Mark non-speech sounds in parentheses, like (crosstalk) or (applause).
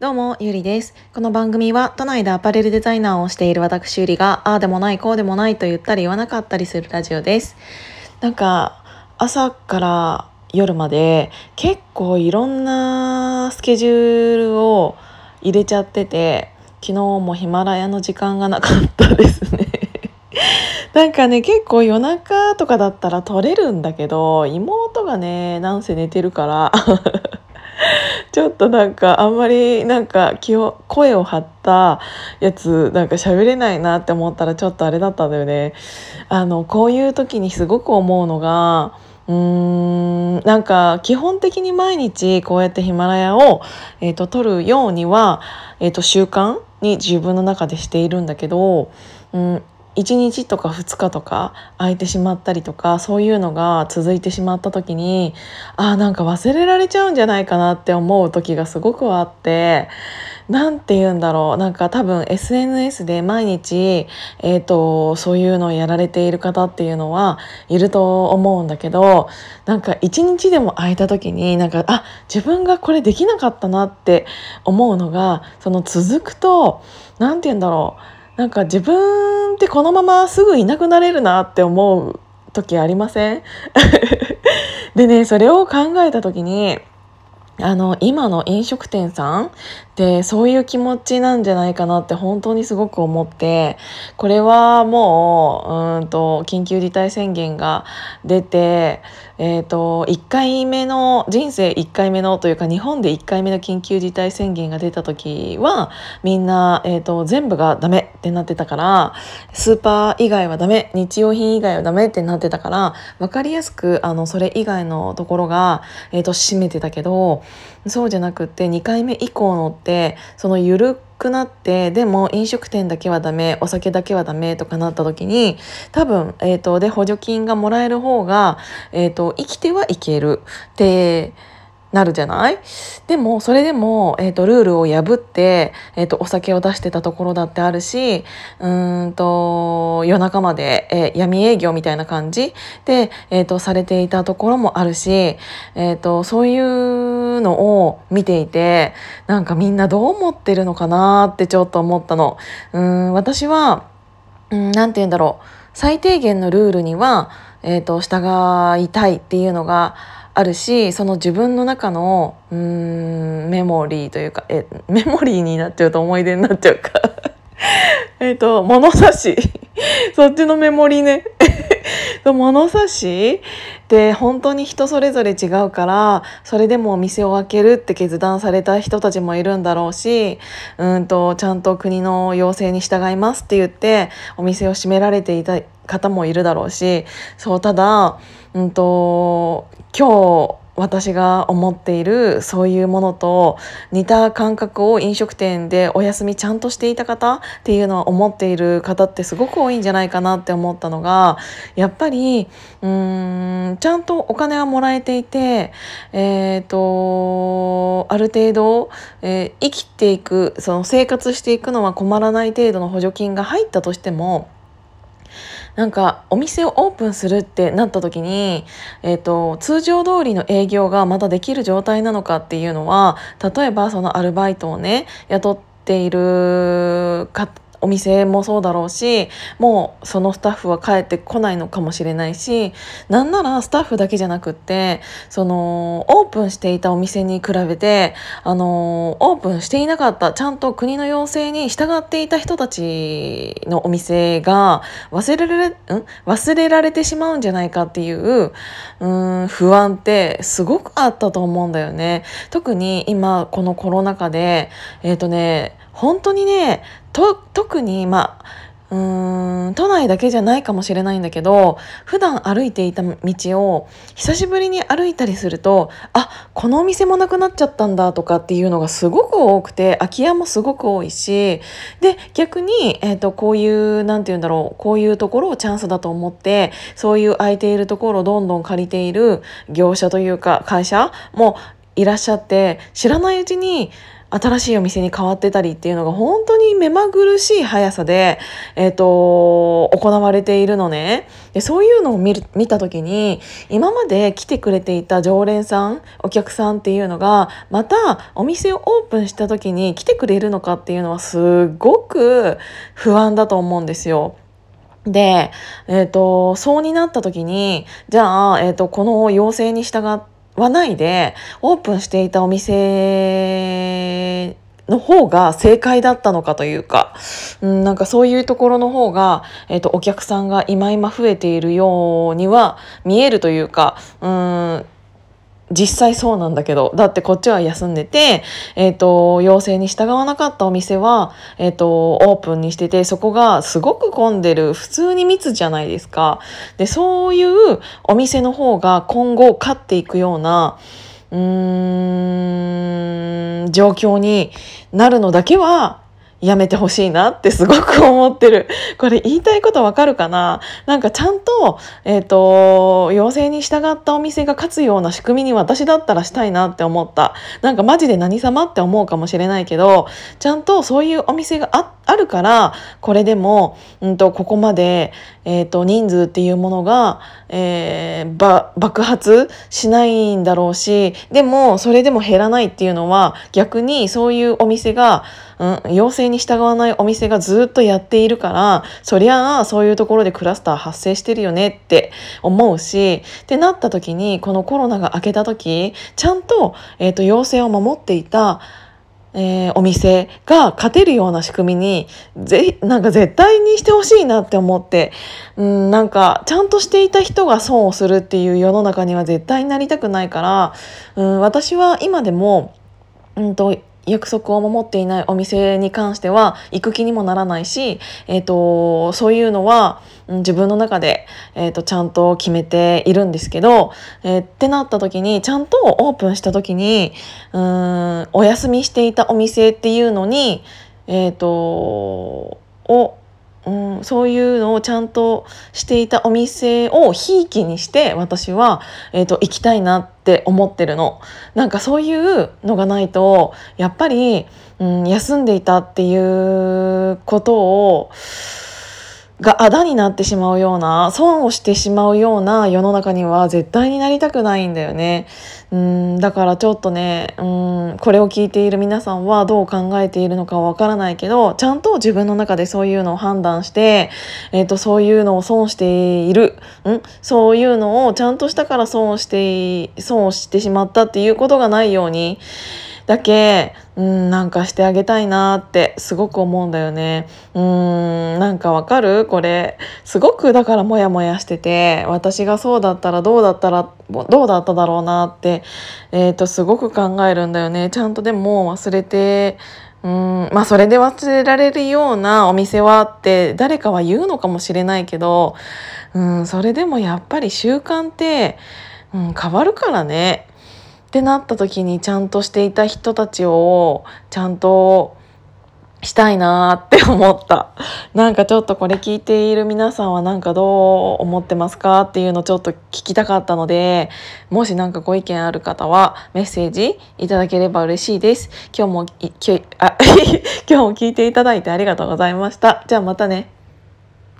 どうも、ゆりです。この番組は都内でアパレルデザイナーをしている私ゆりが、ああでもない、こうでもないと言ったり言わなかったりするラジオです。なんか、朝から夜まで結構いろんなスケジュールを入れちゃってて、昨日もヒマラヤの時間がなかったですね。(laughs) なんかね結構夜中とかだったら撮れるんだけど妹がねなんせ寝てるから (laughs) ちょっとなんかあんまりなんか気を声を張ったやつなんか喋れないなって思ったらちょっとあれだったんだよね。あのこういう時にすごく思うのがうーんなんか基本的に毎日こうやってヒマラヤを、えーと、撮るようには、えーと習慣に自分の中でしているんだけど、うん、1日とか2日とか空いてしまったりとかそういうのが続いてしまった時にあなんか忘れられちゃうんじゃないかなって思う時がすごくあって何て言うんだろう。なんか多分 SNS で毎日、えーと、そういうのをやられている方っていうのはいると思うんだけどなんか一日でも空いた時になんかあ自分がこれできなかったなって思うのがその続くと何て言うんだろう。なんか自分ってこのまますぐいなくなれるなって思う時ありません？(laughs) でねそれを考えた時にあの今の飲食店さんってそういう気持ちなんじゃないかなって本当にすごく思ってこれはもううんと緊急事態宣言が出てえーと、1回目の人生1回目のというか日本で1回目の緊急事態宣言が出た時はみんな、えーと、全部がダメってなってたからスーパー以外はダメ日用品以外はダメってなってたから分かりやすくあのそれ以外のところが、えーと、と占めてたけどそうじゃなくって2回目以降のってその緩くくなってでも飲食店だけはダメお酒だけはダメとかなった時に多分、えーと、で補助金がもらえる方が、えーと、生きてはいけるってなるじゃない？でもそれでも、えーと、ルールを破って、えーと、お酒を出してたところだってあるしうんと夜中まで、えー、闇営業みたいな感じで、えー、とされていたところもあるし、えー、とそういうのを見ていてなんかみんなどう思ってるのかなってちょっと思ったの。うん私は何て言うんだろう。最低限のルールには、えー、と従いたいっていうのがあるしその自分の中のうんメモリーというかえメモリーになっちゃうと思い出になっちゃうか。(laughs) えっと物差し。(laughs) そっちのメモリーね。(laughs) 物差し？って本当に人それぞれ違うからそれでもお店を開けるって決断された人たちもいるんだろうしうんとちゃんと国の要請に従いますって言ってお店を閉められていた方もいるだろうし。そうただ、うんと、今日私が思っているそういうものと似た感覚を飲食店でお休みちゃんとしていた方っていうのは思っている方ってすごく多いんじゃないかなって思ったのがやっぱりうーんちゃんとお金はもらえていて、えーと、ある程度、えー、生きていくその生活していくのは困らない程度の補助金が入ったとしてもなんかお店をオープンするってなった時に、えーと、通常通りの営業がまだできる状態なのかっていうのは例えばそのアルバイトをね雇っている方お店もそうだろうしもうそのスタッフは帰ってこないのかもしれないしなんならスタッフだけじゃなくってそのオープンしていたお店に比べてあのオープンしていなかったちゃんと国の要請に従っていた人たちのお店が忘れられん？忘れられてしまうんじゃないかっていううん不安ってすごくあったと思うんだよね。特に今このコロナ禍でえっ、ー、とね本当にね特にまあうーん都内だけじゃないかもしれないんだけど普段歩いていた道を久しぶりに歩いたりするとあこのお店もなくなっちゃったんだとかっていうのがすごく多くて空き家もすごく多いしで逆に、えーと、こういう何て言うんだろうこういうところをチャンスだと思ってそういう空いているところをどんどん借りている業者というか会社もいらっしゃって知らないうちに新しいお店に変わってたりっていうのが本当に目まぐるしい速さで、え、ー、と、行われているのね。で、そういうのを見る、見た時に、今まで来てくれていた常連さん、お客さんっていうのが、またお店をオープンした時に来てくれるのかっていうのはすごく不安だと思うんですよ。で、えっ、ー、と、そうになった時に、じゃあ、えっ、ー、と、この要請に従ってわないで、オープンしていたお店の方が正解だったのかというか、うん、なんかそういうところの方が、えっ、と、お客さんが今今増えているようには見えるというか、うん、実際そうなんだけど、だってこっちは休んでて、えっ、ー、と、要請に従わなかったお店は、えっ、ー、と、オープンにしてて、そこがすごく混んでる、普通に密じゃないですか。で、そういうお店の方が今後勝っていくような、うーん、状況になるのだけは、やめてほしいなってすごく思ってる。(laughs) これ言いたいことわかるかな？なんかちゃんと、えっ、ー、と、要請に従ったお店が勝つような仕組みに私だったらしたいなって思った。なんかマジで何様って思うかもしれないけど、ちゃんとそういうお店があってあるから、これでも、うんと、ここまで、え、ー、と、人数っていうものが、えー、爆発しないんだろうし、でも、それでも減らないっていうのは、逆にそういうお店が、うん、要請に従わないお店がずっとやっているからそりゃあそういうところでクラスター発生してるよねって思うしってなった時にこのコロナが明けた時ちゃんと,、えーと、要請を守っていたえー、お店が勝てるような仕組みにぜなんか絶対にしてほしいなって思ってうんなんかちゃんとしていた人が損をするっていう世の中には絶対になりたくないからうん私は今でもうんと約束を守っていないお店に関しては行く気にもならないし、えーと、そういうのは自分の中で、えーと、ちゃんと決めているんですけど、えー、ってなった時にちゃんとオープンした時にうんお休みしていたお店っていうのに、えーと、をうん、そういうのをちゃんとしていたお店をひいきにして私は、えーと、行きたいなってって思ってるの。なんかそういうのがないとやっぱり、うん、休んでいたっていうことをがあだになってしまうような損をしてしまうような世の中には絶対になりたくないんだよね。うんだからちょっとねうんこれを聞いている皆さんはどう考えているのかわからないけどちゃんと自分の中でそういうのを判断して、えーと、そういうのを損しているんそういうのをちゃんとしたから損をして損をしてしまったっていうことがないように。だけ、うん、なんかしてあげたいなってすごく思うんだよね。うん、なんかわかる？これ。すごくだからモヤモヤしてて、私がそうだったらどうだったら、どうだっただろうなって、えっ、ー、と、すごく考えるんだよね。ちゃんとでも忘れて、うんまあそれで忘れられるようなお店はって誰かは言うのかもしれないけど、うん、それでもやっぱり習慣って、うん、変わるからね。ってなった時にちゃんとしていた人たちをちゃんとしたいなって思った。(laughs) なんかちょっとこれ聞いている皆さんはなんかどう思ってますかっていうのちょっと聞きたかったので、もし何かご意見ある方はメッセージいただければ嬉しいです。今日も、今日あ (laughs) 今日も聞いていただいてありがとうございました。じゃあまたね。